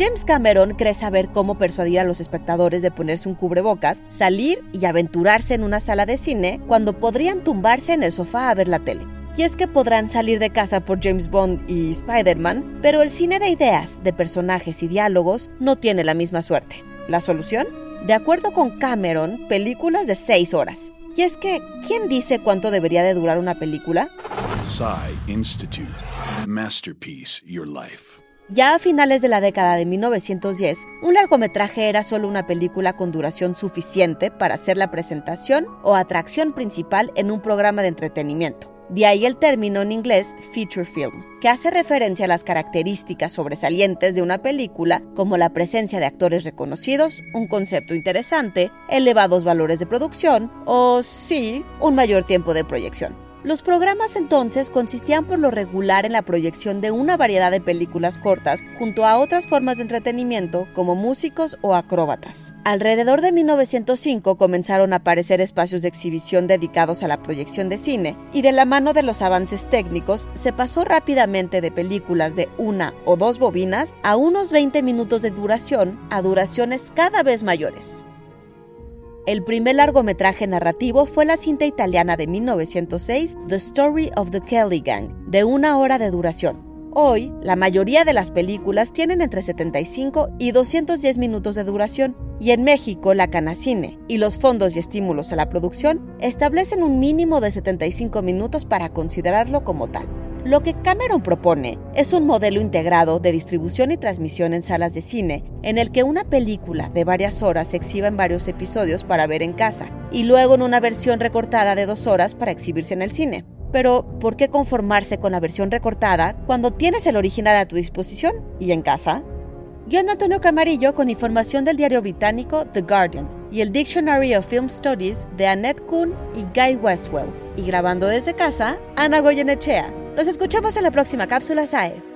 James Cameron cree saber cómo persuadir a los espectadores de ponerse un cubrebocas, salir y aventurarse en una sala de cine cuando podrían tumbarse en el sofá a ver la tele. Y es que podrán salir de casa por James Bond y Spider-Man, pero el cine de ideas, de personajes y diálogos no tiene la misma suerte. ¿La solución? De acuerdo con Cameron, películas de 6 horas. Y es que, ¿quién dice cuánto debería de durar una película? Institute. Masterpiece Your Life. Ya a finales de la década de 1910, un largometraje era solo una película con duración suficiente para ser la presentación o atracción principal en un programa de entretenimiento. De ahí el término en inglés feature film, que hace referencia a las características sobresalientes de una película como la presencia de actores reconocidos, un concepto interesante, elevados valores de producción o, sí, un mayor tiempo de proyección. Los programas entonces consistían por lo regular en la proyección de una variedad de películas cortas junto a otras formas de entretenimiento como músicos o acróbatas. Alrededor de 1905 comenzaron a aparecer espacios de exhibición dedicados a la proyección de cine y de la mano de los avances técnicos se pasó rápidamente de películas de una o dos bobinas a unos 20 minutos de duración a duraciones cada vez mayores. El primer largometraje narrativo fue la cinta italiana de 1906, The Story of the Kelly Gang, de una hora de duración. Hoy, la mayoría de las películas tienen entre 75 y 210 minutos de duración, y en México la Canacine y los fondos y estímulos a la producción establecen un mínimo de 75 minutos para considerarlo como tal. Lo que Cameron propone es un modelo integrado de distribución y transmisión en salas de cine, en el que una película de varias horas se exhiba en varios episodios para ver en casa, y luego en una versión recortada de dos horas para exhibirse en el cine. Pero, ¿por qué conformarse con la versión recortada cuando tienes el original a tu disposición y en casa? Guión Antonio Camarillo con información del diario británico The Guardian y el Dictionary of Film Studies de Annette Kuhn y Guy Westwell. Y grabando desde casa, Ana Goyenechea. Nos escuchamos en la próxima cápsula SAE.